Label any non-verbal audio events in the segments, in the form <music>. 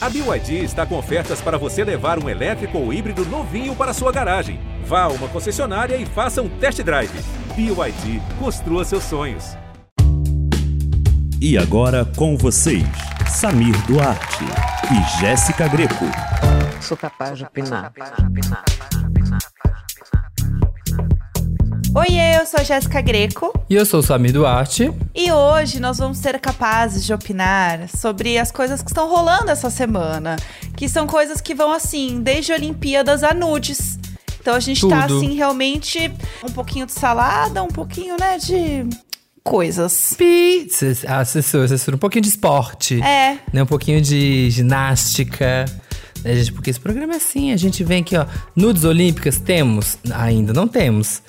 A BYD está com ofertas para você levar um elétrico ou híbrido novinho para sua garagem. Vá a uma concessionária e faça um test drive. BYD, construa seus sonhos. E agora com vocês, Samir Duarte e Jéssica Greco. Sou capaz de opinar. Oiê, eu sou a Jéssica Greco E eu sou o Samir Duarte. e hoje nós vamos ser capazes de opinar sobre as coisas que estão rolando essa semana, que são coisas que vão assim, desde Olimpíadas a nudes. Então a gente tá Tudo. assim realmente um pouquinho de salada, um pouquinho, né, de coisas. Pi! Cê- Ah, assessor, assessor, um pouquinho de esporte. É. Né, um pouquinho de ginástica. Né, gente, porque esse programa é assim, a gente vem aqui, ó. Nudes olímpicas temos? Ainda não temos.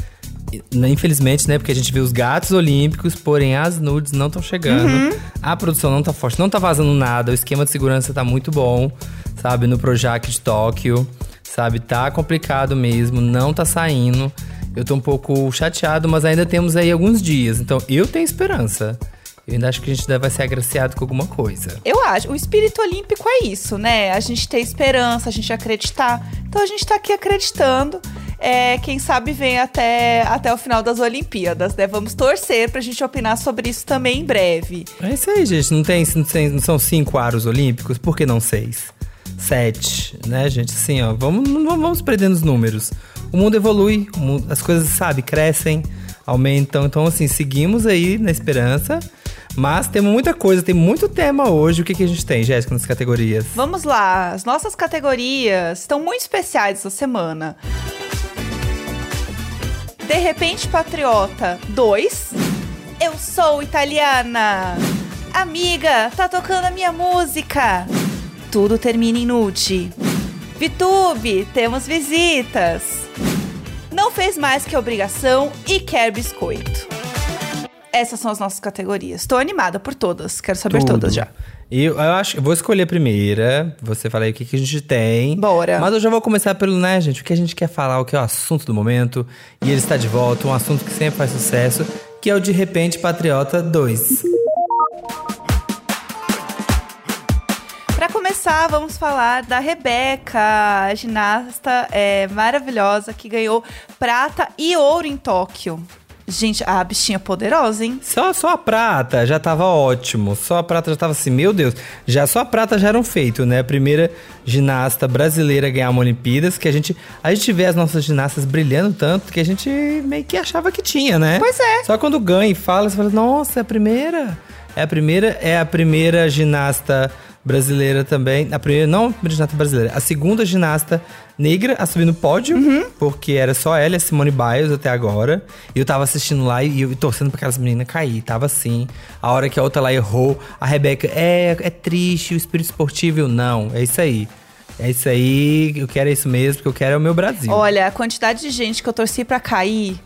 Né, Infelizmente, né? Porque a gente vê os gatos olímpicos, porém as nudes não estão chegando. A produção não tá forte, não tá vazando nada. O esquema de segurança tá muito bom, sabe? No Projac de Tóquio, sabe? Tá complicado mesmo, não tá saindo. Eu tô um pouco chateado, mas ainda temos aí alguns dias. Então, eu tenho esperança. Eu ainda acho que a gente ainda vai ser agraciado com alguma coisa. Eu acho, o espírito olímpico é isso, né? A gente ter esperança, a gente acreditar. Então a gente tá aqui acreditando. É, quem sabe vem até, até o final das Olimpíadas, né? Vamos torcer pra gente opinar sobre isso também em breve. É isso aí, gente. Não, tem, não, tem- não são cinco aros olímpicos? Por que não seis? Sete, né, gente? Assim, ó, vamos, não vamos perdendo os números. O mundo evolui, o mundo- as coisas, sabe, crescem, aumentam. Então, assim, seguimos aí na esperança. Mas temos muita coisa, tem muito tema hoje. O que, que a gente tem, Jéssica, nas categorias? Vamos lá, as nossas categorias estão muito especiais essa semana. De repente Patriota 2. Eu sou italiana. Amiga, tá tocando a minha música. Tudo termina em nude. Vitube, temos visitas. Não fez mais que obrigação e quer biscoito. Essas são as nossas categorias. Tô animada por todas. Quero saber Tudo. todas já. Eu, eu acho eu vou escolher a primeira. Você fala aí o que, que a gente tem. Bora. Mas eu já vou começar pelo, né, gente? O que a gente quer falar, o que é o assunto do momento. E ele está de volta, um assunto que sempre faz sucesso, que é o De Repente Patriota 2. Para começar, vamos falar da Rebeca, a ginasta é, maravilhosa que ganhou prata e ouro em Tóquio. Gente, a bichinha poderosa, hein? Só, só a prata já tava ótimo. Só a prata já tava assim, meu Deus. Já só a prata já era um feito, né? A primeira ginasta brasileira a ganhar uma Olimpíadas, que a gente. A gente vê as nossas ginastas brilhando tanto que a gente meio que achava que tinha, né? Pois é. Só quando ganha e fala, você fala, nossa, é a primeira. É a primeira, é a primeira ginasta brasileira também. A primeira, não a primeira ginasta brasileira, a segunda ginasta negra a subir no pódio, porque era só ela e a Simone Biles até agora. E eu tava assistindo lá e, eu torcendo pra aquelas meninas cair. Tava assim. A hora que a outra lá errou, a Rebeca, é, é triste, o espírito esportivo. Eu, não, é isso aí. É isso aí, eu quero isso mesmo, porque eu quero é o meu Brasil. Olha, a quantidade de gente que eu torci pra cair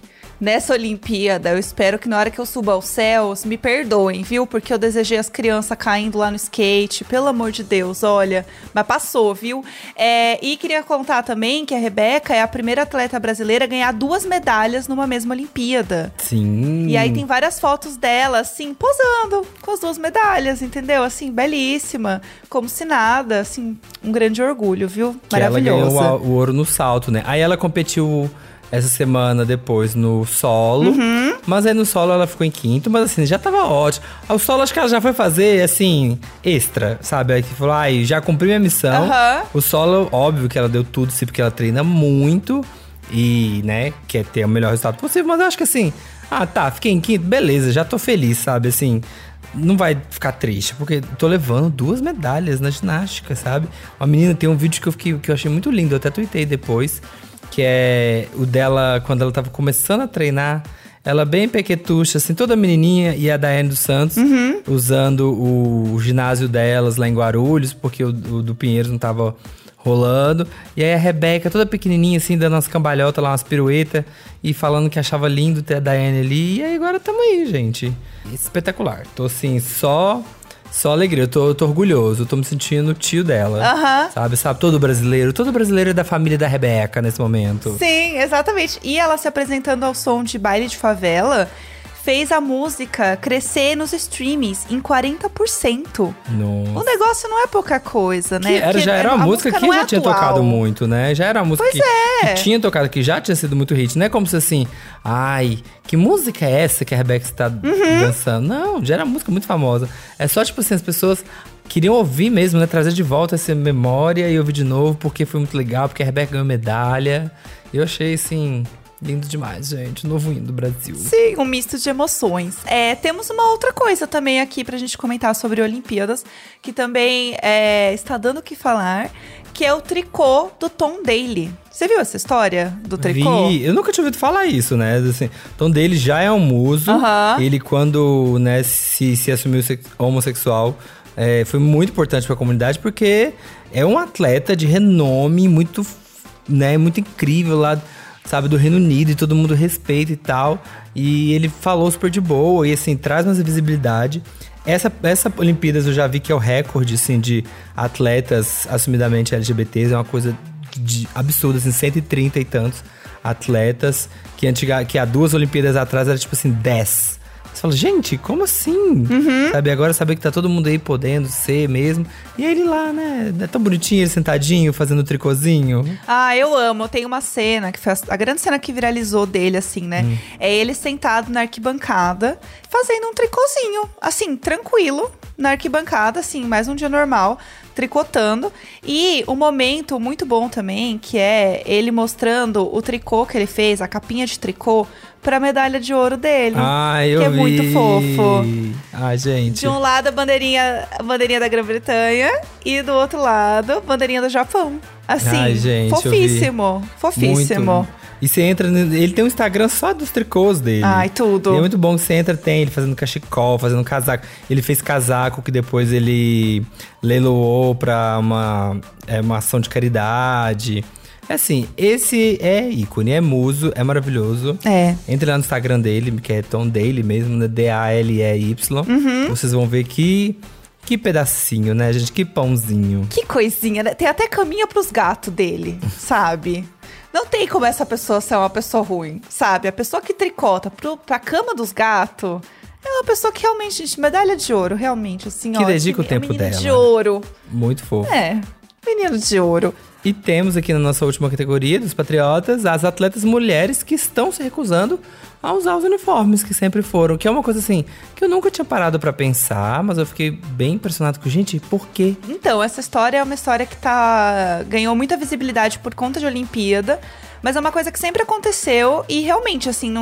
nessa Olimpíada, eu espero que na hora que eu suba aos céus, me perdoem, viu? Porque eu desejei as crianças caindo lá no skate, pelo amor de Deus, olha. Mas passou, viu? É, e queria contar também que a Rebeca é a primeira atleta brasileira a ganhar duas medalhas numa mesma Olimpíada. Sim. E aí tem várias fotos dela, assim, posando com as duas medalhas, entendeu? Assim, belíssima, como se nada, assim, um grande orgulho, viu? Que ela ganhou o ouro no salto, né? Aí ela competiu essa semana depois no solo. Uhum. Mas aí no solo ela ficou em quinto, mas assim, já tava ótimo. O solo acho que ela já foi fazer, assim, extra, sabe? Aí que falou, ai, já cumpri minha missão. Aham. O solo, óbvio que ela deu tudo, sim, porque ela treina muito e, né, quer ter o melhor resultado possível. Mas eu acho que assim, ah, tá, fiquei em quinto, beleza, já tô feliz, sabe? Assim, não vai ficar triste, porque tô levando duas medalhas na ginástica, sabe? Uma menina tem um vídeo que eu, fiquei, que eu achei muito lindo, eu até tuitei depois, que é o dela quando ela tava começando a treinar. Ela bem pequetucha, assim, toda menininha, e a Daiane dos Santos usando o, ginásio delas lá em Guarulhos, porque o, o do Pinheiros não tava rolando. E aí a Rebeca, toda pequenininha, assim, dando umas cambalhotas lá, umas piruetas, e falando que achava lindo ter a Daiane ali. E aí agora tamo aí, gente. Espetacular. Tô assim, só. Só alegria, eu tô, eu tô orgulhoso, eu tô me sentindo tio dela. Aham. Sabe, sabe? Todo brasileiro, todo brasileiro é da família da Rebeca nesse momento. Sim, exatamente. E ela se apresentando ao som de baile de favela fez a música crescer nos streams em 40%. Nossa. O negócio não é pouca coisa, né? Que era, já era uma música, que não já é tinha atual. tocado muito, né? Já era uma música que, é. que tinha tocado, que já tinha sido muito hit. Não é como se assim, ai, que música é essa que a Rebeca está Uhum. dançando? Não, já era uma música muito famosa. É só, tipo assim, as pessoas queriam ouvir mesmo, né? Trazer de volta essa memória e ouvir de novo, porque foi muito legal, porque a Rebeca ganhou medalha. Eu achei, assim, lindo demais, gente. Novo hino do Brasil. Sim, um misto de emoções. É, temos uma outra coisa também aqui pra gente comentar sobre Olimpíadas, que também é, está dando o que falar, que é o tricô do Tom Daly. Você viu essa história do tricô? Vi, eu nunca tinha ouvido falar isso, né? Assim, então dele já é um muso. Ele quando, né, se, se assumiu sex- homossexual, é, foi muito importante para a comunidade porque é um atleta de renome muito, né, muito incrível lá, sabe, do Reino Unido e todo mundo respeita e tal. E ele falou super de boa e assim traz mais visibilidade. Essa, essa Olimpíadas eu já vi que é o recorde, assim, de atletas assumidamente LGBTs. É uma coisa de absurda, assim, 130 e tantos atletas. Que, antiga, que há duas Olimpíadas atrás era tipo assim, 10. Fala, gente, como assim? Uhum. Sabe, agora saber que tá todo mundo aí podendo ser mesmo. E ele lá, né? É tão bonitinho, ele sentadinho, fazendo tricôzinho. Ah, eu amo. Tem uma cena, que foi a, a grande cena que viralizou dele, assim, né? Hum. É ele sentado na arquibancada, fazendo um tricôzinho, assim, tranquilo, na arquibancada, assim, mais um dia normal, tricotando. E o momento muito bom também, que é ele mostrando o tricô que ele fez, a capinha de tricô, pra medalha de ouro dele. Ah, eu que é vi. muito fofo. Ah, gente. De um lado a bandeirinha, a bandeirinha da Grã-Bretanha e do outro lado a bandeirinha do Japão. Assim, Ai, gente, fofíssimo, fofíssimo. Muito. E você entra. Ele tem um Instagram só dos tricôs dele. Ai, tudo. E é muito bom que você entra, tem ele fazendo cachecol, fazendo casaco. Ele fez casaco que depois ele leiloou pra uma, é, uma ação de caridade. É assim, esse é ícone, é muso, é maravilhoso. É. Entre lá no Instagram dele, que é Tom Daily mesmo, né? D-A-L-E-Y. Uhum. Vocês vão ver que. Que pedacinho, né, gente? Que pãozinho. Que coisinha, né? Tem até caminha pros gatos dele, sabe? Não tem como essa pessoa ser uma pessoa ruim, sabe? A pessoa que tricota pro, pra cama dos gatos é uma pessoa que realmente, gente, medalha de ouro, realmente, assim, Que ó. dedica o é tempo menino dela. de ouro. Muito fofo. É, menino de ouro. E temos aqui na nossa última categoria dos patriotas as atletas mulheres que estão se recusando a usar os uniformes que sempre foram, que é uma coisa assim que eu nunca tinha parado pra pensar, mas eu fiquei bem impressionado com gente, por quê? Então, essa história é uma história que tá ganhou muita visibilidade por conta de Olimpíada, mas é uma coisa que sempre aconteceu e realmente assim,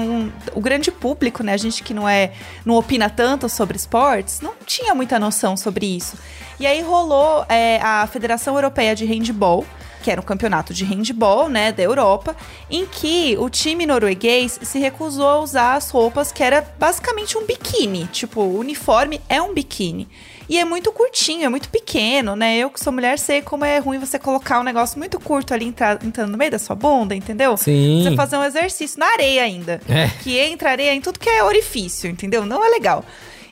o grande público, né, a gente que não é não opina tanto sobre esportes, não tinha muita noção sobre isso. E aí rolou é, a Federação Europeia de Handball que era um campeonato de handball, né, da Europa, em que o time norueguês se recusou a usar as roupas que era basicamente um biquíni, tipo, o uniforme é um biquíni. E é muito curtinho, é muito pequeno, né? Eu que sou mulher sei como é ruim você colocar um negócio muito curto ali entra- entrando no meio da sua bunda, entendeu? Sim. Você fazer um exercício na areia ainda. É. Que entra areia em tudo que é orifício, entendeu? Não é legal.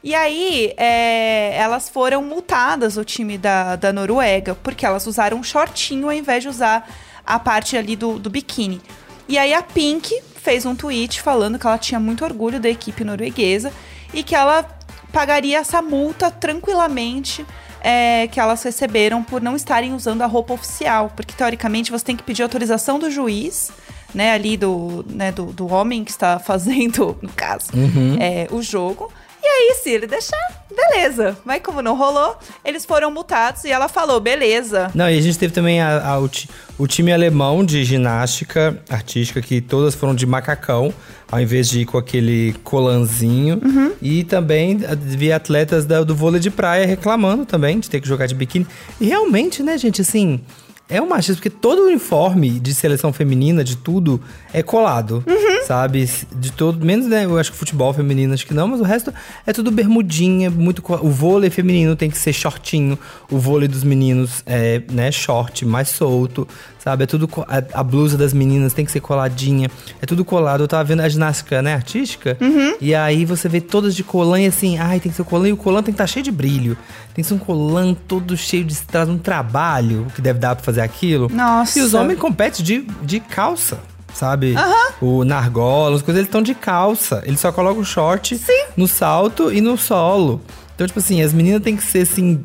E aí, é, elas foram multadas, o time da, da Noruega, porque elas usaram um shortinho ao invés de usar a parte ali do, do biquíni. E aí a Pink fez um tweet falando que ela tinha muito orgulho da equipe norueguesa e que ela pagaria essa multa tranquilamente é, que elas receberam por não estarem usando a roupa oficial. Porque, teoricamente, você tem que pedir autorização do juiz, né, ali do, né, do, do homem que está <laughs> fazendo, no caso, é, o jogo. E aí, se ele deixar, beleza. Mas como não rolou, eles foram multados e ela falou, beleza. Não, e a gente teve também a- a- o, o time alemão de ginástica artística, que todas foram de macacão, ao invés de ir com aquele colanzinho. E também vi atletas da- do vôlei de praia reclamando também de ter que jogar de biquíni. E realmente, né, gente, assim. É um machismo, porque todo o uniforme de seleção feminina, de tudo, é colado, sabe? De todo, menos, né, eu acho que futebol feminino, acho que não, mas o resto é tudo bermudinha, muito... O vôlei feminino tem que ser shortinho, o vôlei dos meninos é, né, short, mais solto, sabe? É tudo... A, a blusa das meninas tem que ser coladinha, é tudo colado. Eu tava vendo a ginástica, né, artística, e aí você vê todas de colã e assim, ai, tem que ser colã, e o colã tem que estar cheio de brilho. Tem que ser um colã todo cheio de... Traz um trabalho que deve dar pra fazer aquilo. Nossa. E os homens competem de, de calça. Sabe? O Nargola, as coisas, eles estão de calça. Eles só colocam o short no salto e no solo. Então, tipo assim, as meninas têm que ser assim.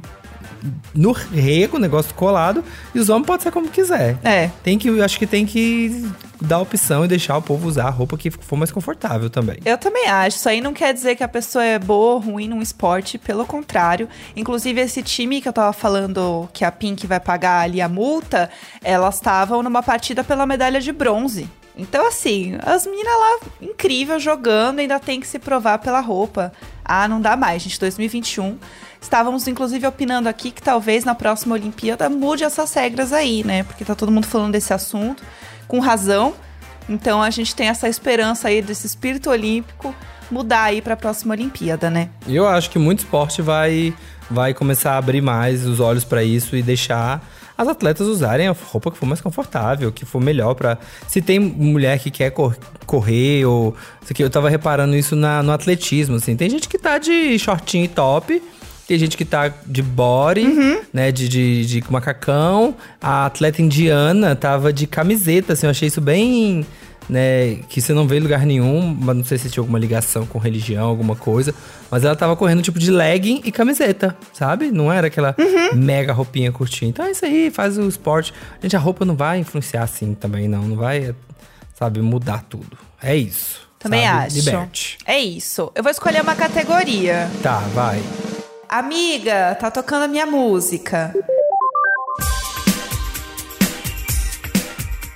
No rego, o negócio colado, e os homens podem ser como quiser. É. Tem que, eu acho que tem que dar opção e deixar o povo usar a roupa que for mais confortável também. Eu também acho. Isso aí não quer dizer que a pessoa é boa ou ruim num esporte, pelo contrário. Inclusive, esse time que eu tava falando que a Pink vai pagar ali a multa, elas estavam numa partida pela medalha de bronze. Então, assim, as meninas lá, incrível, jogando, ainda tem que se provar pela roupa. Ah, não dá mais, gente. 2021. Estávamos, inclusive, opinando aqui que talvez na próxima Olimpíada mude essas regras aí, né? Porque tá todo mundo falando desse assunto, com razão. Então a gente tem essa esperança aí desse espírito olímpico mudar aí pra próxima Olimpíada, né? Eu acho que muito esporte vai, vai começar a abrir mais os olhos pra isso e deixar as atletas usarem a roupa que for mais confortável, que for melhor pra. Se tem mulher que quer cor- correr ou. Isso aqui, eu tava reparando isso na- no atletismo, assim. Tem gente que tá de shortinho e top. Tem gente que tá de body, né? De, de, de macacão. A atleta indiana tava de camiseta, assim. Eu achei isso bem né, que você não vê em lugar nenhum, mas não sei se tinha alguma ligação com religião, alguma coisa, mas ela tava correndo tipo de legging e camiseta, sabe? Não era aquela mega roupinha curtinha. Então é isso aí, faz o esporte. Gente, a roupa não vai influenciar assim também, não. Não vai, sabe, mudar tudo. É isso. Também sabe? acho. Liberte. É isso. Eu vou escolher uma categoria. Tá, vai. Amiga, tá tocando a minha música.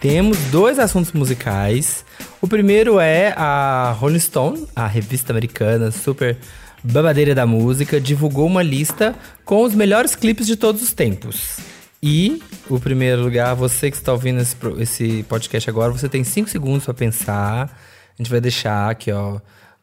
Temos dois assuntos musicais. O primeiro é a Rolling Stone, a revista americana super babadeira da música, divulgou uma lista com os melhores clipes de todos os tempos. E, o primeiro lugar, você que está ouvindo esse, esse podcast agora, você tem cinco segundos para pensar. A gente vai deixar aqui, ó.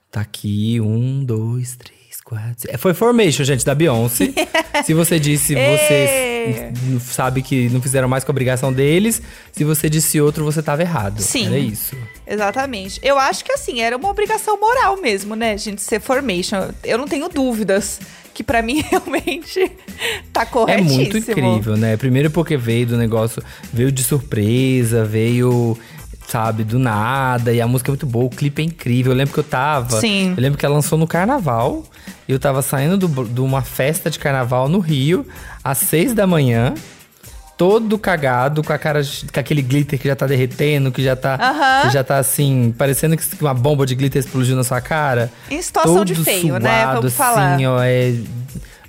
Tá aqui, um, dois, três, cinco. É, Foi Formation, gente, da Beyoncé. <laughs> Se você disse, Ê! você sabe que não fizeram mais com a obrigação deles. Se você disse outro, você tava errado. Sim. Era isso. Exatamente. Eu acho que assim, era uma obrigação moral mesmo, né, gente, ser formation. Eu não tenho dúvidas que pra mim <laughs> realmente tá É corretíssimo. muito incrível, né? Primeiro porque veio do negócio, veio de surpresa, veio, sabe, do nada. E a música é muito boa, o clipe é incrível. Eu lembro que eu tava. Sim. Eu lembro que ela lançou no carnaval. E eu tava saindo do- de uma festa de carnaval no Rio, às seis da manhã. Todo cagado, com a cara, de- com aquele glitter que já tá derretendo, que já tá, Aham. que já tá assim, parecendo que uma bomba de glitter explodiu na sua cara. Em situação de Todo feio, né? suado, Vamos falar. Assim, ó, é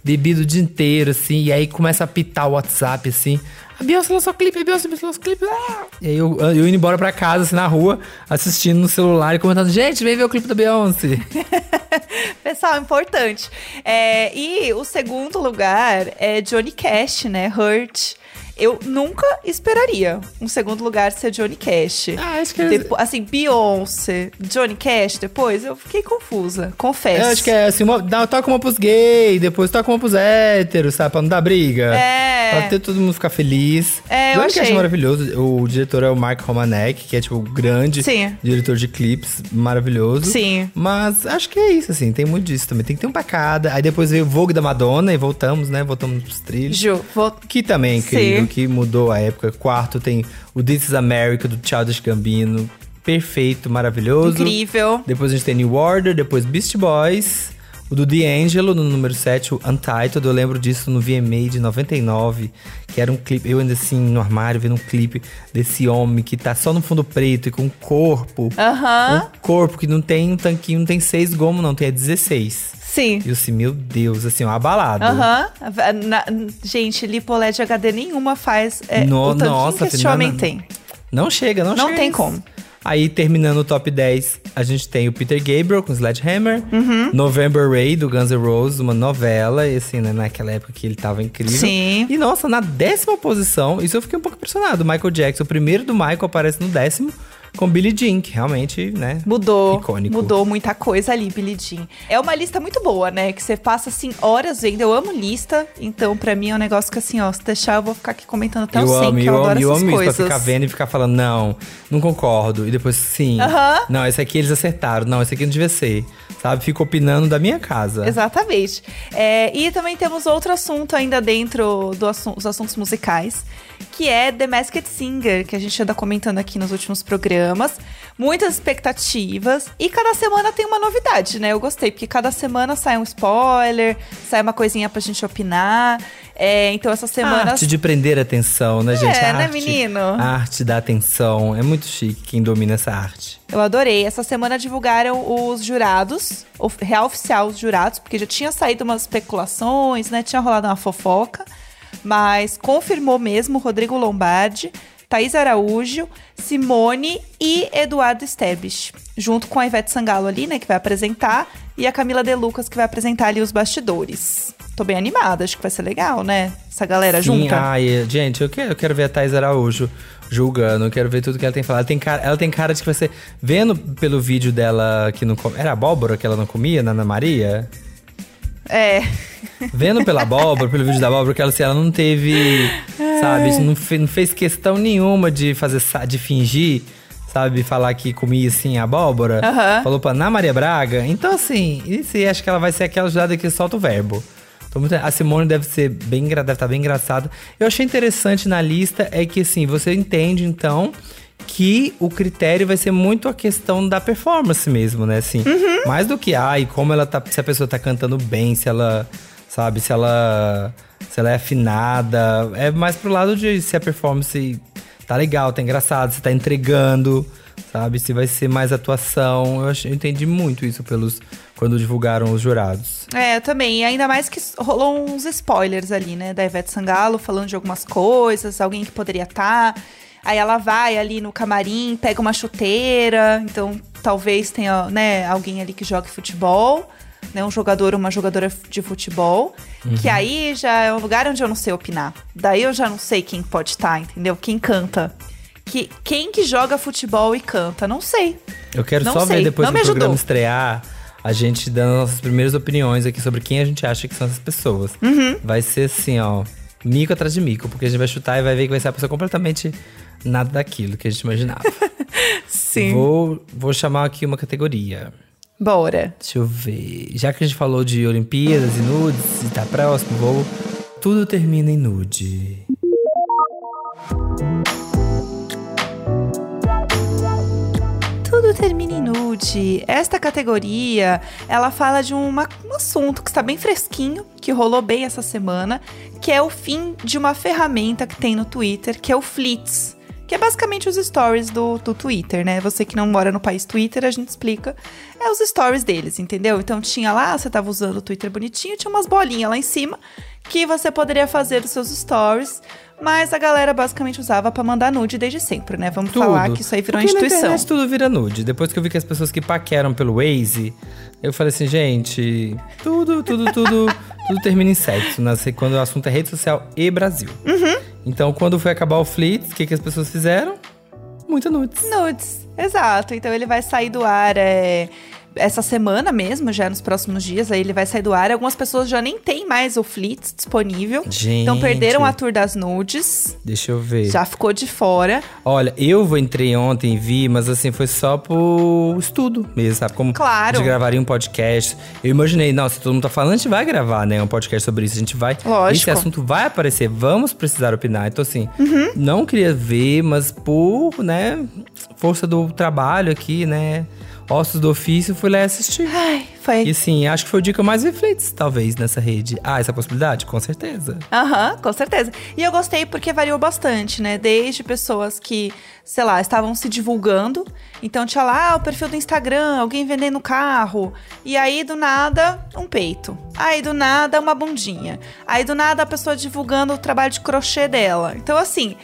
bebido o dia inteiro, assim, e aí começa a pitar o WhatsApp, assim. A Beyoncé lançou clipe, a Beyoncé lançou clipe. Ah! E aí eu, eu indo embora pra casa, assim, na rua, assistindo no celular e comentando, gente, vem ver o clipe da Beyoncé. <laughs> Pessoal, importante. É, e o segundo lugar é Johnny Cash, né? Hurt. Eu nunca esperaria um segundo lugar ser Johnny Cash. Ah, acho que Depo- assim, Beyoncé, Johnny Cash depois, eu fiquei confusa, confesso. Eu acho que é assim, uma, dá, toca uma pros gays, depois toca uma pros héteros, sabe? Pra não dar briga. É. Pra ter todo mundo ficar feliz. É, eu Johnny Cash achei. é maravilhoso. O diretor é o Mark Romanek, que é, tipo, o grande Sim. diretor de clipes, maravilhoso. Sim. Mas acho que é isso, assim, tem muito disso também. Tem que ter um pra cada. Aí depois veio o Vogue da Madonna e voltamos, né? Voltamos pros trilhos. Ju, vou... Que também é incrível, Sim. que mudou a época. Quarto tem o This is America, do Childish Gambino. Perfeito, maravilhoso. incrível. Depois a gente tem New Order, depois Beast Boys. O do D'Angelo, no número 7, o Untitled. Eu lembro disso no VMA de 99. Que era um clipe, eu ainda assim, no armário, vendo um clipe desse homem que tá só no fundo preto e com um corpo. Aham. Um corpo que não tem um tanquinho, não tem seis gomos, não, tem é 16. Sim. E eu assim, meu Deus, assim, ó, abalado. Aham. Na- Gente, LipoLED HD nenhuma faz é, No- o nossa, que esse filho, homem não- tem. Não chega, não, Não chega. tem isso. como. Aí, terminando o top 10, a gente tem o Peter Gabriel com Sledgehammer. Uhum. November Rain, do Guns N' Roses, uma novela. E assim, né, naquela época que ele tava incrível. Sim. E nossa, na décima posição, isso eu fiquei um pouco impressionado. Michael Jackson, o primeiro do Michael, aparece no décimo com Billie Jean, que realmente, né? Mudou. Icônico. Mudou muita coisa ali, Billie Jean. É uma lista muito boa, né? Que você passa, assim, horas vendo. Eu amo lista. Então, pra mim, é um negócio que, assim, ó, se deixar, eu vou ficar aqui comentando até o eu 100, amo, que eu eu, amo, adoro eu essas amo isso, coisas. pra ficar vendo e ficar falando, não, não concordo. E depois, sim. Aham. Não, esse aqui eles acertaram. Não, esse aqui não devia ser. Sabe? Fico opinando da minha casa. Exatamente. É, e também temos outro assunto ainda dentro dos assu assuntos musicais, que é The Masked Singer, que a gente anda comentando aqui nos últimos programas. Muitas expectativas. E cada semana tem uma novidade, né? Eu gostei, porque cada semana sai um spoiler, sai uma coisinha pra gente opinar. É, então essa semana. A arte de prender atenção, né, gente? É, a né, arte, menino? A arte da atenção. É muito chique quem domina essa arte. Eu adorei. Essa semana divulgaram os jurados, o real oficial os jurados, porque já tinha saído umas especulações, né? Tinha rolado uma fofoca. Mas confirmou mesmo Rodrigo Lombardi, Thaís Araújo, Simone e Eduardo Esteves. Junto com a Ivete Sangalo ali, né? Que vai apresentar. E a Camila De Lucas, que vai apresentar ali os bastidores. Tô bem animada, acho que vai ser legal, né? Essa galera Sim, junta. ai, gente, eu quero, eu quero ver a Thais Araújo julgando, eu quero ver tudo que ela tem falado. Ela tem cara, ela tem cara de que você. Vendo pelo vídeo dela que não. Era abóbora que ela não comia na Ana Maria? É. Vendo pela abóbora, pelo vídeo da abóbora, que ela, assim, ela não teve. Sabe, não, fe- não fez questão nenhuma de fazer de fingir, sabe, falar que comia assim abóbora. Aham. Falou pra Ana Maria Braga. Então, assim, isso acho que ela vai ser aquela jurada que solta o verbo. Muito- a Simone deve ser bem, deve estar bem engraçada. Eu achei interessante na lista é que assim, você entende então que o critério vai ser muito a questão da performance mesmo, né? Assim, mais do que ai, como ela tá, se a pessoa tá cantando bem, se ela, sabe, se ela se ela é afinada, é mais pro lado de se a performance tá legal, tá engraçado, se tá entregando, sabe? Se vai ser mais atuação. Eu, achei, eu entendi muito isso pelos quando divulgaram os jurados. É, eu também. E ainda mais que rolou uns spoilers ali, né? Da Ivete Sangalo falando de algumas coisas, alguém que poderia estar. Aí ela vai ali no camarim, pega uma chuteira. Então, talvez tenha, né, alguém ali que jogue futebol. Né, um jogador ou uma jogadora de futebol. Que aí já é um lugar onde eu não sei opinar. Daí eu já não sei quem pode estar, entendeu? Quem canta. Que, quem que joga futebol e canta? Não sei. Eu quero Não só sei, ver depois do programa estrear, a gente dando nossas primeiras opiniões aqui sobre quem a gente acha que são essas pessoas. Uhum. Vai ser assim, ó, mico atrás de mico, porque a gente vai chutar e vai ver que vai ser a pessoa completamente nada daquilo que a gente imaginava. <laughs> Sim. vou, vou chamar aqui uma categoria. Bora. Deixa eu ver. Já que a gente falou de Olimpíadas e nudes e tá próximo, vou. Tudo termina em nude. Termina nude. Esta categoria, ela fala de uma- um assunto que está bem fresquinho, que rolou bem essa semana, que é o fim de uma ferramenta que tem no Twitter, que é o Flits. Que é basicamente os stories do, do Twitter, né? Você que não mora no país Twitter, a gente explica. É os stories deles, entendeu? Então tinha lá, você tava usando o Twitter bonitinho, tinha umas bolinhas lá em cima que você poderia fazer os seus stories. Mas a galera basicamente usava pra mandar nude desde sempre, né? Vamos falar que isso aí virou uma Porque na instituição. internet tudo vira nude. Depois que eu vi que as pessoas que paqueram pelo Waze, eu falei assim, gente, tudo, tudo, tudo, <laughs> tudo termina em sexo. né? Quando o assunto é rede social e Brasil. Uhum. Então, quando foi acabar o Fleets, o que, que as pessoas fizeram? Muita nudes. Nudes, exato. Então ele vai sair do ar é, essa semana mesmo, já nos próximos dias. Aí ele vai sair do ar. Algumas pessoas já nem têm mais o Flits disponível. Gente. Então perderam a tour das nudes. Deixa eu ver. Já ficou de fora. Olha, eu entrei ontem e vi, mas assim, foi só por estudo mesmo, sabe? Como Claro. gente gravaria um podcast. Eu imaginei, não, se todo mundo tá falando, a gente vai gravar, né? Um podcast sobre isso. A gente vai. Lógico. Esse assunto vai aparecer, vamos precisar opinar. Então, assim, Uhum. não queria ver, mas por, né, força do trabalho aqui, né? Ossos do ofício, fui lá assistir. Ai, foi. E sim, acho que foi o dia que eu mais Flits, talvez, nessa rede. Ah, essa possibilidade? Com certeza. Aham, com certeza. E eu gostei porque variou bastante, né? Desde pessoas que, sei lá, estavam se divulgando. Então tinha lá ah, o perfil do Instagram, alguém vendendo carro. E aí, do nada, um peito. Aí, do nada, uma bundinha. Aí, do nada, a pessoa divulgando o trabalho de crochê dela. Então, assim.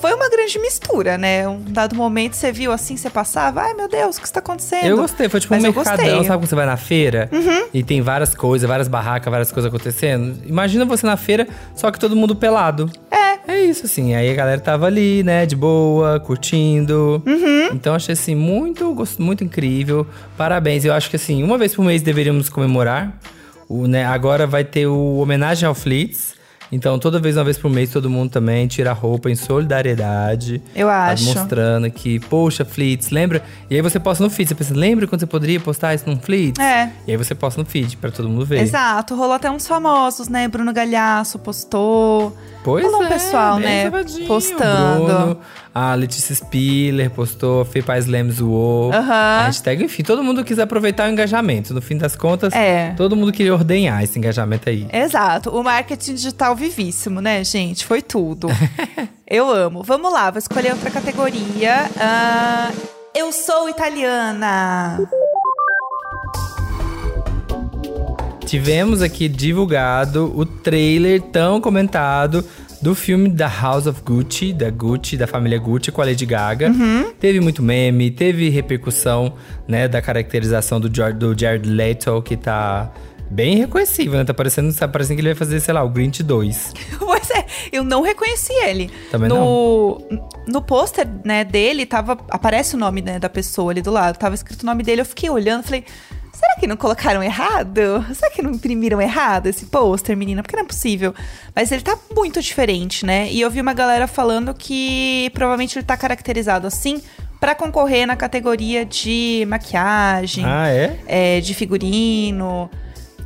Foi uma grande mistura, né? Um dado momento você viu assim, você passava, ai meu Deus, o que está acontecendo? Eu gostei, foi tipo Mas um mercadão. Uhum. sabe quando você vai na feira e tem várias coisas, várias barracas, várias coisas acontecendo? Imagina você na feira, só que todo mundo pelado. É. É isso, assim. Aí a galera tava ali, né, de boa, curtindo. Uhum. Então achei assim, muito, muito incrível. Parabéns. Eu acho que assim, uma vez por mês deveríamos comemorar. O, né, agora vai ter o homenagem ao Flits. Então, toda vez, uma vez por mês, todo mundo também tira a roupa em solidariedade. Eu Tá acho. Mostrando que, poxa, Flits, lembra? E aí você posta no feed. Você pensa, lembra quando você poderia postar isso num Flits? É. E aí você posta no feed pra todo mundo ver. Exato, rolou até uns famosos, né? Bruno Galhaço postou. Pois é, pessoal, né, postando. Bruno, a Letícia Spiller postou, a Fê Paz zoou. Aham. A hashtag, enfim, todo mundo quis aproveitar o engajamento. No fim das contas, É. todo mundo queria ordenhar esse engajamento aí. Exato, o marketing digital vivíssimo, né, gente? Foi tudo. <laughs> Eu amo. Vamos lá, vou escolher outra categoria. Ah, eu sou italiana. Tivemos aqui divulgado o trailer tão comentado do filme da House of Gucci, da Gucci, da família Gucci com a Lady Gaga. Uhum. Teve muito meme, teve repercussão, né, da caracterização do, Jared- do Jared Leto, que tá bem reconhecível, né? Tá parecendo, tá parecendo que ele vai fazer, sei lá, o Grinch 2. <laughs> Pois é, eu não reconheci ele. Também no, No pôster, né, dele, tava, aparece o nome né, da pessoa ali do lado. Tava escrito o nome dele, eu fiquei olhando, falei... Será que não colocaram errado? Será que não imprimiram errado esse pôster, menina? Porque não é possível. Mas ele tá muito diferente, né? E eu vi uma galera falando que provavelmente ele tá caracterizado assim pra concorrer na categoria de maquiagem, Ah, é? é, de figurino,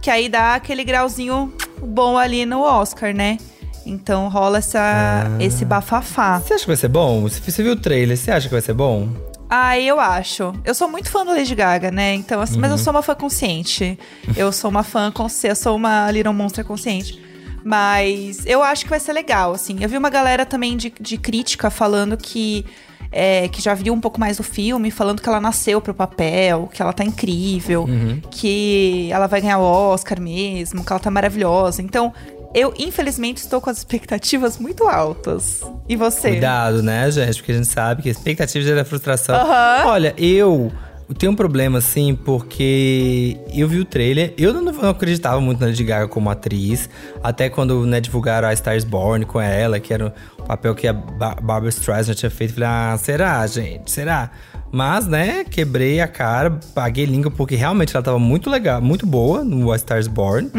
que aí dá aquele grauzinho bom ali no Oscar, né? Então rola essa, esse bafafá. Você acha que vai ser bom? Você viu o trailer, você acha que vai ser bom? Ah, eu acho. Eu sou muito fã da Lady Gaga, né? Então, assim, mas eu sou uma fã consciente. Eu sou uma fã consciente, eu sou uma Little Monster consciente. Mas eu acho que vai ser legal, assim. Eu vi uma galera também de, de crítica falando que. é, que já viu um pouco mais do filme, falando que ela nasceu pro papel, que ela tá incrível, que ela vai ganhar o Oscar mesmo, que ela tá maravilhosa. Então, eu, infelizmente, estou com as expectativas muito altas. E você? Cuidado, né, gente? Porque a gente sabe que a expectativa gera frustração. Aham. Olha, eu tenho um problema, assim, porque eu vi o trailer. Eu não, não acreditava muito na Lady Gaga como atriz. Até quando né, divulgaram a Stars Born com ela, que era o papel que a Ba- Barbara Streisand tinha feito. Falei, ah, será, gente? Será? Mas, né, quebrei a cara, paguei língua, porque realmente ela tava muito legal, muito boa no A Stars Born.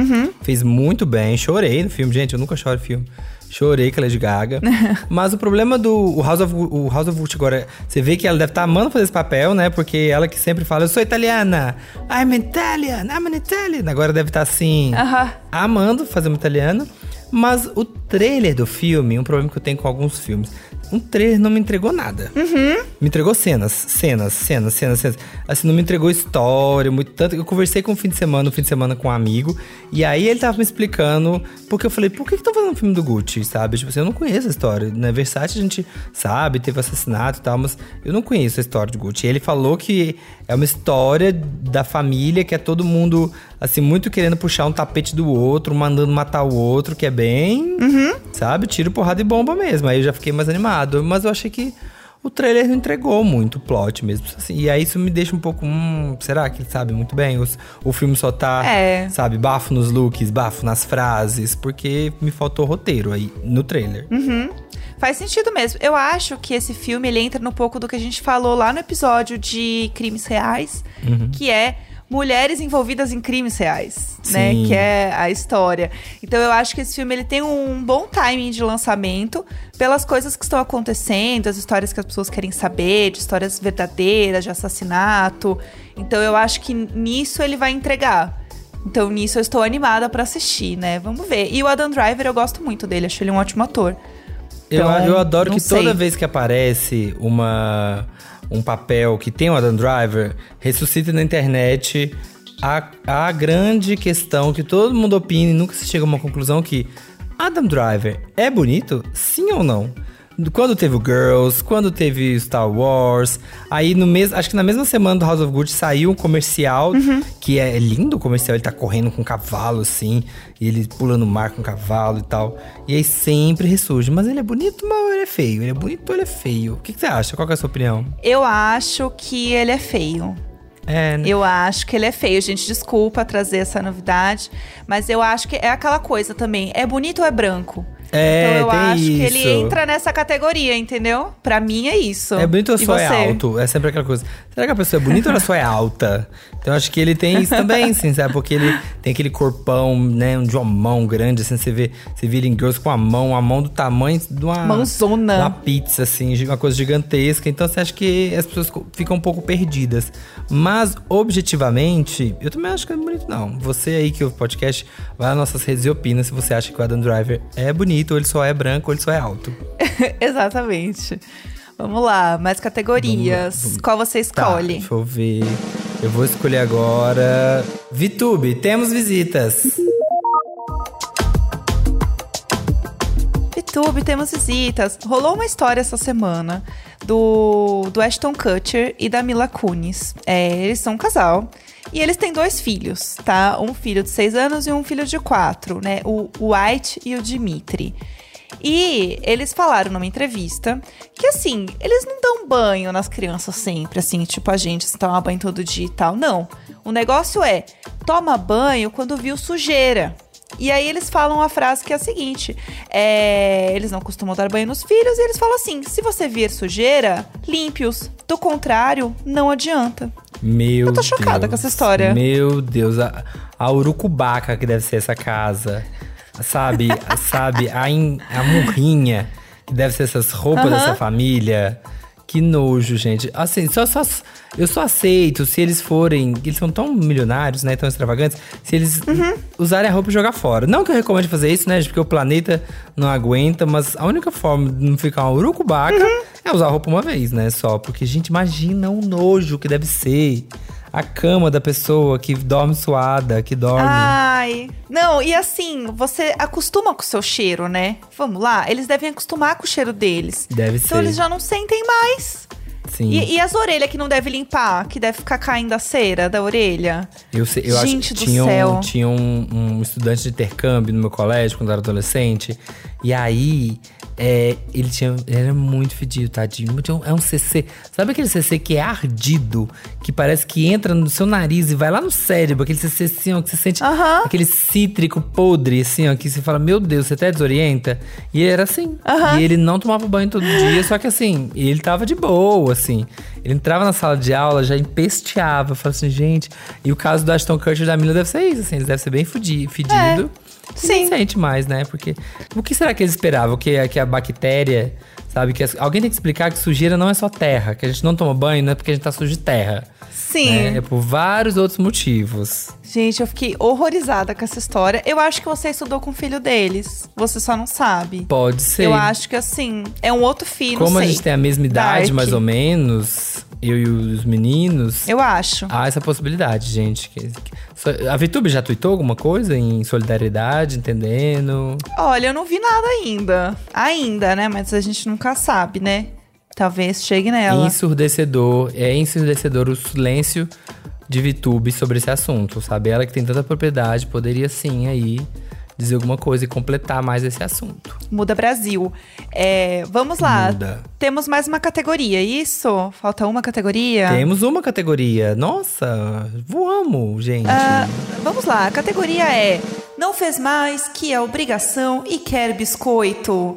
Fez muito bem, chorei no filme. Gente, eu nunca choro em filme. Chorei com a Lady Gaga. <laughs> Mas o problema do o House of o House of Gucci agora, você vê que ela deve estar amando fazer esse papel, né? Porque ela que sempre fala, eu sou italiana. I'm Italian, I'm an Italian. Agora deve estar assim, Aham. amando fazer uma italiana. Mas o trailer do filme, um problema que eu tenho com alguns filmes. Um trailer não me entregou nada. Me entregou cenas, cenas, cenas, cenas, cenas. Assim, não me entregou história, muito tanto. Eu conversei com o fim de semana, um fim de semana com um amigo. E aí ele tava me explicando. Porque eu falei, por que que estão fazendo um filme do Gucci, sabe? Tipo assim, eu não conheço a história. Na Versace a gente sabe, teve assassinato e tal, mas eu não conheço a história do Gucci. E ele falou que é uma história da família, que é todo mundo, assim, muito querendo puxar um tapete do outro, mandando matar o outro, que é bem, sabe? Tiro, porrada e bomba mesmo. Aí eu já fiquei mais animado. Mas eu achei que o trailer não entregou muito o plot mesmo. Assim, e aí isso me deixa um pouco. Hum, será que ele sabe muito bem? Os- o filme só tá, É. sabe, bafo nos looks, bafo nas frases, porque me faltou roteiro aí no trailer. Faz sentido mesmo. Eu acho que esse filme ele entra no pouco do que a gente falou lá no episódio de crimes reais, que é mulheres envolvidas em crimes reais, né? Sim. Que é a história. Então eu acho que esse filme ele tem um bom timing de lançamento pelas coisas que estão acontecendo, as histórias que as pessoas querem saber, de histórias verdadeiras, de assassinato. Então eu acho que nisso ele vai entregar. Então nisso eu estou animada pra assistir, né? Vamos ver. E o Adam Driver eu gosto muito dele, acho ele um ótimo ator. Eu, Então, eu adoro não que toda sei. vez que aparece uma, um papel que tem o Adam Driver, ressuscita na internet a, a grande questão que todo mundo opina e nunca se chega a uma conclusão que Adam Driver é bonito? Sim ou não? Quando teve o Girls, quando teve Star Wars, aí no mês, acho que na mesma semana do House of Gucci saiu um comercial que é lindo o comercial, ele tá correndo com um cavalo assim, e ele pula no mar com um cavalo e tal. E aí sempre ressurge, mas ele é bonito ou ele é feio? Ele é bonito ou ele é feio? O que, que você acha? Qual é a sua opinião? Eu acho que ele é feio. É, né? Eu acho que ele é feio. Gente, desculpa trazer essa novidade, mas eu acho que é aquela coisa também. É bonito ou é branco? É, então eu acho que ele isso. entra nessa categoria, entendeu? Pra mim é isso. É E só é alto? É sempre aquela coisa. Será que a pessoa é bonita ou ela só é alta? Então acho que ele tem isso também, assim, sabe? Porque ele tem aquele corpão, né? De uma mão grande, assim, você vê, você vê ele com a mão, a mão do tamanho de uma. Mãozona. Uma pizza, assim, uma coisa gigantesca. Então você acha que as pessoas ficam um pouco perdidas. Mas, objetivamente, eu também acho que é bonito, não. Você aí que ouve o podcast, vai nas nossas redes e opina se você acha que o Adam Driver é bonito, ou ele só é branco, ou ele só é alto. <laughs> Exatamente. Vamos lá, mais categorias. Vamos lá, vamos- Qual você Tá, escolhe? deixa eu ver. Eu vou escolher agora. Vitube, temos visitas. YouTube, temos visitas. Rolou uma história essa semana do, do Ashton Kutcher e da Mila Kunis. É, eles são um casal. E eles têm dois filhos, tá? Um filho de seis anos e um filho de quatro, né? O, o White e o Dimitri. E eles falaram numa entrevista que, assim, eles não dão banho nas crianças sempre, assim, tipo a gente, se toma banho todo dia e tal. Não. O negócio é, toma banho quando viu sujeira. E aí eles falam a frase que é a seguinte: é, eles não costumam dar banho nos filhos, e eles falam assim: se você vir sujeira, limpe-os. Do contrário, não adianta. Meu Eu tô chocada Deus. com essa história. Meu Deus, a, a urucubaca que deve ser essa casa. Sabe, sabe, a, in- a murrinha que deve ser essas roupas Aham. dessa família. Que nojo, gente. Assim, só, só, eu só aceito se eles forem. Eles são tão milionários, né? Tão extravagantes. Se eles Uhum. usarem a roupa e jogar fora. Não que eu recomende fazer isso, né? Porque o planeta não aguenta, mas a única forma de não ficar uma urucubaca Uhum. é usar a roupa uma vez, né? Só. Porque, gente, imagina o nojo que deve ser. A cama da pessoa que dorme suada, que dorme. Ai. Não, e assim, você acostuma com o seu cheiro, né? Vamos lá, eles devem acostumar com o cheiro deles. Deve Então ser. eles já não sentem mais. Sim. E, e as orelhas que não deve limpar, que deve ficar caindo a cera da orelha. Eu, sei- eu Gente acho do que tinha, céu. um, tinha um, um estudante de intercâmbio no meu colégio quando eu era adolescente. E aí, é, ele, tinha, ele era muito fedido, tadinho. É um CC. Sabe aquele CC que é ardido? Que parece que entra no seu nariz e vai lá no cérebro. Aquele CC assim, ó, que você sente aquele cítrico podre, assim, ó, que você fala, meu Deus, você até desorienta. E ele era assim. E ele não tomava banho todo dia, só que assim, ele tava de boa, assim. Ele entrava na sala de aula, já empesteava. Falava assim, gente. E o caso do Ashton Kutcher e da Mila deve ser isso, assim. Eles devem ser bem fedido. Sim. Sente mais, né? Porque. O que será que eles esperavam? Que, que a bactéria. Sabe? Que as- alguém tem que explicar que sujeira não é só terra. Que a gente não toma banho, não é porque a gente tá sujo de terra. Sim. né? É por vários outros motivos. Gente, eu fiquei horrorizada com essa história. Eu acho que você estudou com o filho deles. Você só não sabe. Pode ser. Eu acho que assim, é um outro filho. Como não a sei. gente tem a mesma idade, Dark. mais ou menos, eu e os meninos, Eu acho. há essa possibilidade, gente. A Vitube já tweetou alguma coisa em solidariedade, entendendo? Olha, eu não vi nada ainda. Ainda, né? Mas a gente nunca sabe, né? Talvez chegue nela. Ensurdecedor, é ensurdecedor o silêncio de Vitube sobre esse assunto, sabe? Ela que tem tanta propriedade, poderia sim aí dizer alguma coisa e completar mais esse assunto. Muda Brasil. É, vamos lá. Muda. Temos mais uma categoria, isso? Falta uma categoria? Temos uma categoria. Nossa, voamos, gente. Ah, vamos lá, a categoria é Não fez mais que a obrigação e quer biscoito.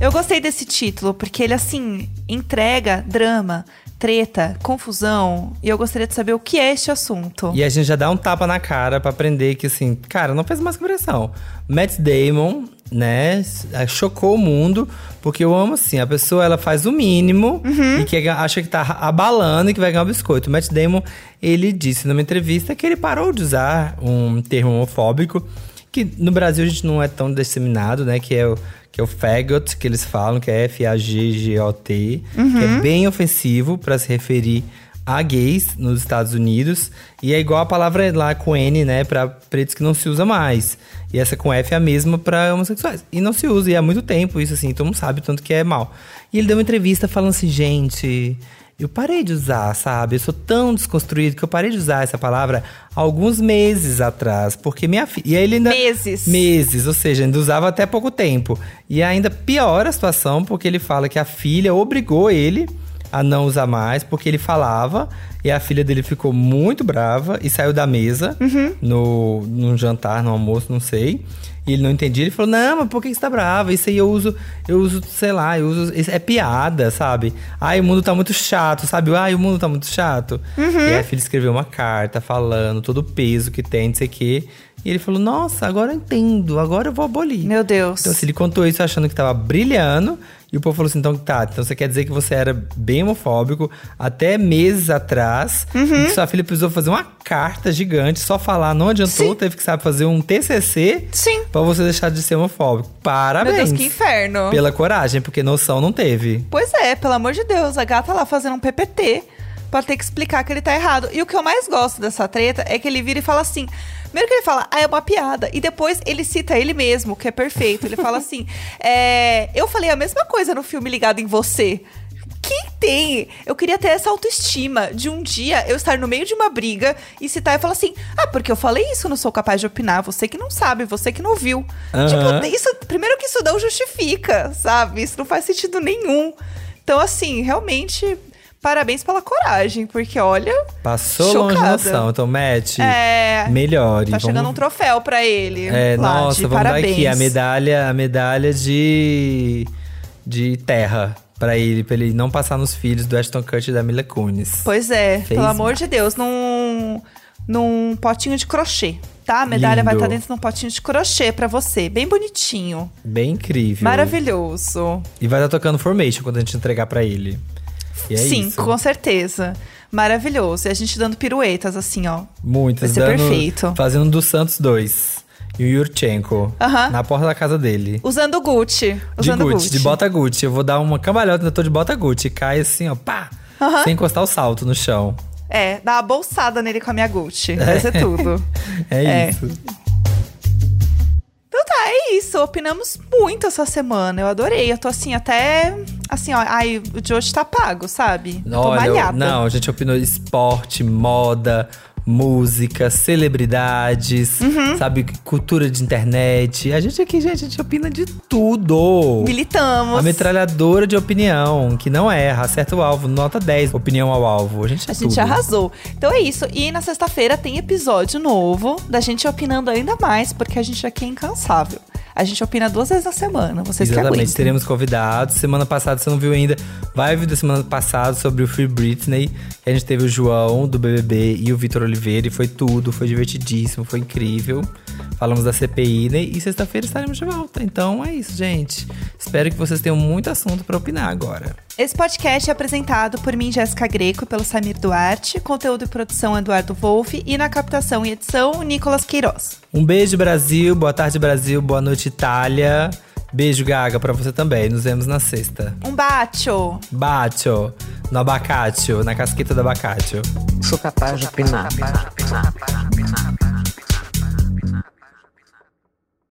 Eu gostei desse título, porque ele, assim, entrega drama, treta, confusão. E eu gostaria de saber o que é este assunto. E a gente já dá um tapa na cara pra aprender que, assim, cara, não fez mais que pressão. Matt Damon, né, chocou o mundo, porque eu amo, assim, a pessoa, ela faz o mínimo e que acha que tá abalando e que vai ganhar o biscoito. O Matt Damon, ele disse numa entrevista que ele parou de usar um termo homofóbico, que no Brasil a gente não é tão disseminado, né, que é o que é o faggot, que eles falam, que é F-A-G-G-O-T, que é bem ofensivo pra se referir a gays nos Estados Unidos. E é igual a palavra lá com N, né, pra pretos que não se usa mais. E essa com F é a mesma pra homossexuais. E não se usa, e há muito tempo isso, assim, todo mundo sabe, tanto que é mal. E ele deu uma entrevista falando assim, gente. Eu parei de usar, sabe? Eu sou tão desconstruído que eu parei de usar essa palavra alguns meses atrás. Porque minha filha. E aí ele ainda. Meses. Meses, ou seja, ainda usava até pouco tempo. E ainda piora a situação, porque ele fala que a filha obrigou ele a não usar mais, porque ele falava e a filha dele ficou muito brava e saiu da mesa Uhum. no, num jantar, no almoço, não sei. E ele não entendia, ele falou: Não, mas por que você tá brava? Isso aí eu uso, eu uso, sei lá, eu uso. Isso é piada, sabe? Ai, o mundo tá muito chato, sabe? Ai, o mundo tá muito chato. Uhum. E a filha escreveu uma carta falando todo o peso que tem, não sei o quê. E ele falou: Nossa, agora eu entendo, agora eu vou abolir. Meu Deus. Então, assim, ele contou isso achando que tava brilhando. E o povo falou assim: então tá, então você quer dizer que você era bem homofóbico até meses atrás. Uhum. Que sua filha precisou fazer uma carta gigante, só falar, não adiantou, Sim. teve que sabe, fazer um TCC Sim. pra você deixar de ser homofóbico. Meu Parabéns. Deus, que inferno. Pela coragem, porque noção não teve. Pois é, pelo amor de Deus, a gata lá fazendo um PPT pra ter que explicar que ele tá errado. E o que eu mais gosto dessa treta é que ele vira e fala assim. Primeiro que ele fala, ah, é uma piada. E depois ele cita ele mesmo, que é perfeito. Ele fala assim: <laughs> é, eu falei a mesma coisa no filme Ligado em Você. Quem tem? Eu queria ter essa autoestima de um dia eu estar no meio de uma briga e citar e falar assim: Ah, porque eu falei isso, não sou capaz de opinar. Você que não sabe, você que não viu. Aham. Tipo, isso, primeiro que isso não justifica, sabe? Isso não faz sentido nenhum. Então, assim, realmente, parabéns pela coragem, porque olha. Passou longe Chocada. noção. Então, Matt, É. melhore. Tá chegando um vamos... troféu pra ele. É, lá, nossa, de vamos parabéns. dar aqui a medalha, a medalha de, de terra pra ele, pra ele não passar nos filhos do Ashton Kutcher e da Mila Kunis. Pois é, Fez pelo amor mal. de Deus, num, num potinho de crochê, tá? A medalha vai Lindo. estar dentro de um potinho de crochê pra você, bem bonitinho. Bem incrível. Maravilhoso. E vai estar tocando Formation quando a gente entregar pra ele. É Sim, isso. com certeza. Maravilhoso. E a gente dando piruetas assim, ó. Muitas. Vai ser dando- perfeito. Fazendo do Santos 2. E o Yurchenko. Na porta da casa dele. Usando o Gucci. De Usando Gucci, Gucci. de bota Gucci. Eu vou dar uma cambalhota, eu tô de bota Gucci. Cai assim, ó, pá! Sem encostar o salto no chão. É, dá uma bolsada nele com a minha Gucci. Vai ser <laughs> tudo. É, É. Então tá, é isso. Opinamos muito essa semana. Eu adorei. Eu tô assim, até. Assim, ó. Ai, o de hoje tá pago, sabe? Eu tô Olha, malhada. não, a gente opinou esporte, moda, música, celebridades, Uhum. sabe, cultura de internet. A gente aqui, gente, a gente opina de tudo. Militamos. A metralhadora de opinião, que não erra, acerta o alvo, nota 10, opinião ao alvo. A gente é A gente tudo. arrasou. Então é isso. E na sexta-feira tem episódio novo da gente opinando ainda mais, porque a gente aqui é incansável. A gente opina duas vezes na semana. Vocês que Exatamente, aguentem. teremos convidados. Semana passada, você não viu ainda, vai vir da semana passada sobre o Free Britney. que A gente teve o João do BBB e o Vitor Oliveira e foi tudo, foi divertidíssimo, foi incrível. Falamos da CPI né? e sexta-feira estaremos de volta. Então é isso, gente. Espero que vocês tenham muito assunto para opinar agora. Esse podcast é apresentado por mim, Jéssica Greco, e pelo Samir Duarte. Conteúdo e produção Eduardo Wolff. E na captação e edição, Nicolas Queiroz. Um beijo, Brasil. Boa tarde, Brasil. Boa noite, Itália. Beijo, Gaga, pra você também. Nos vemos na sexta. Um bacio! Bacio, no abacate, na casqueta do abacate. Sou capaz de opinar.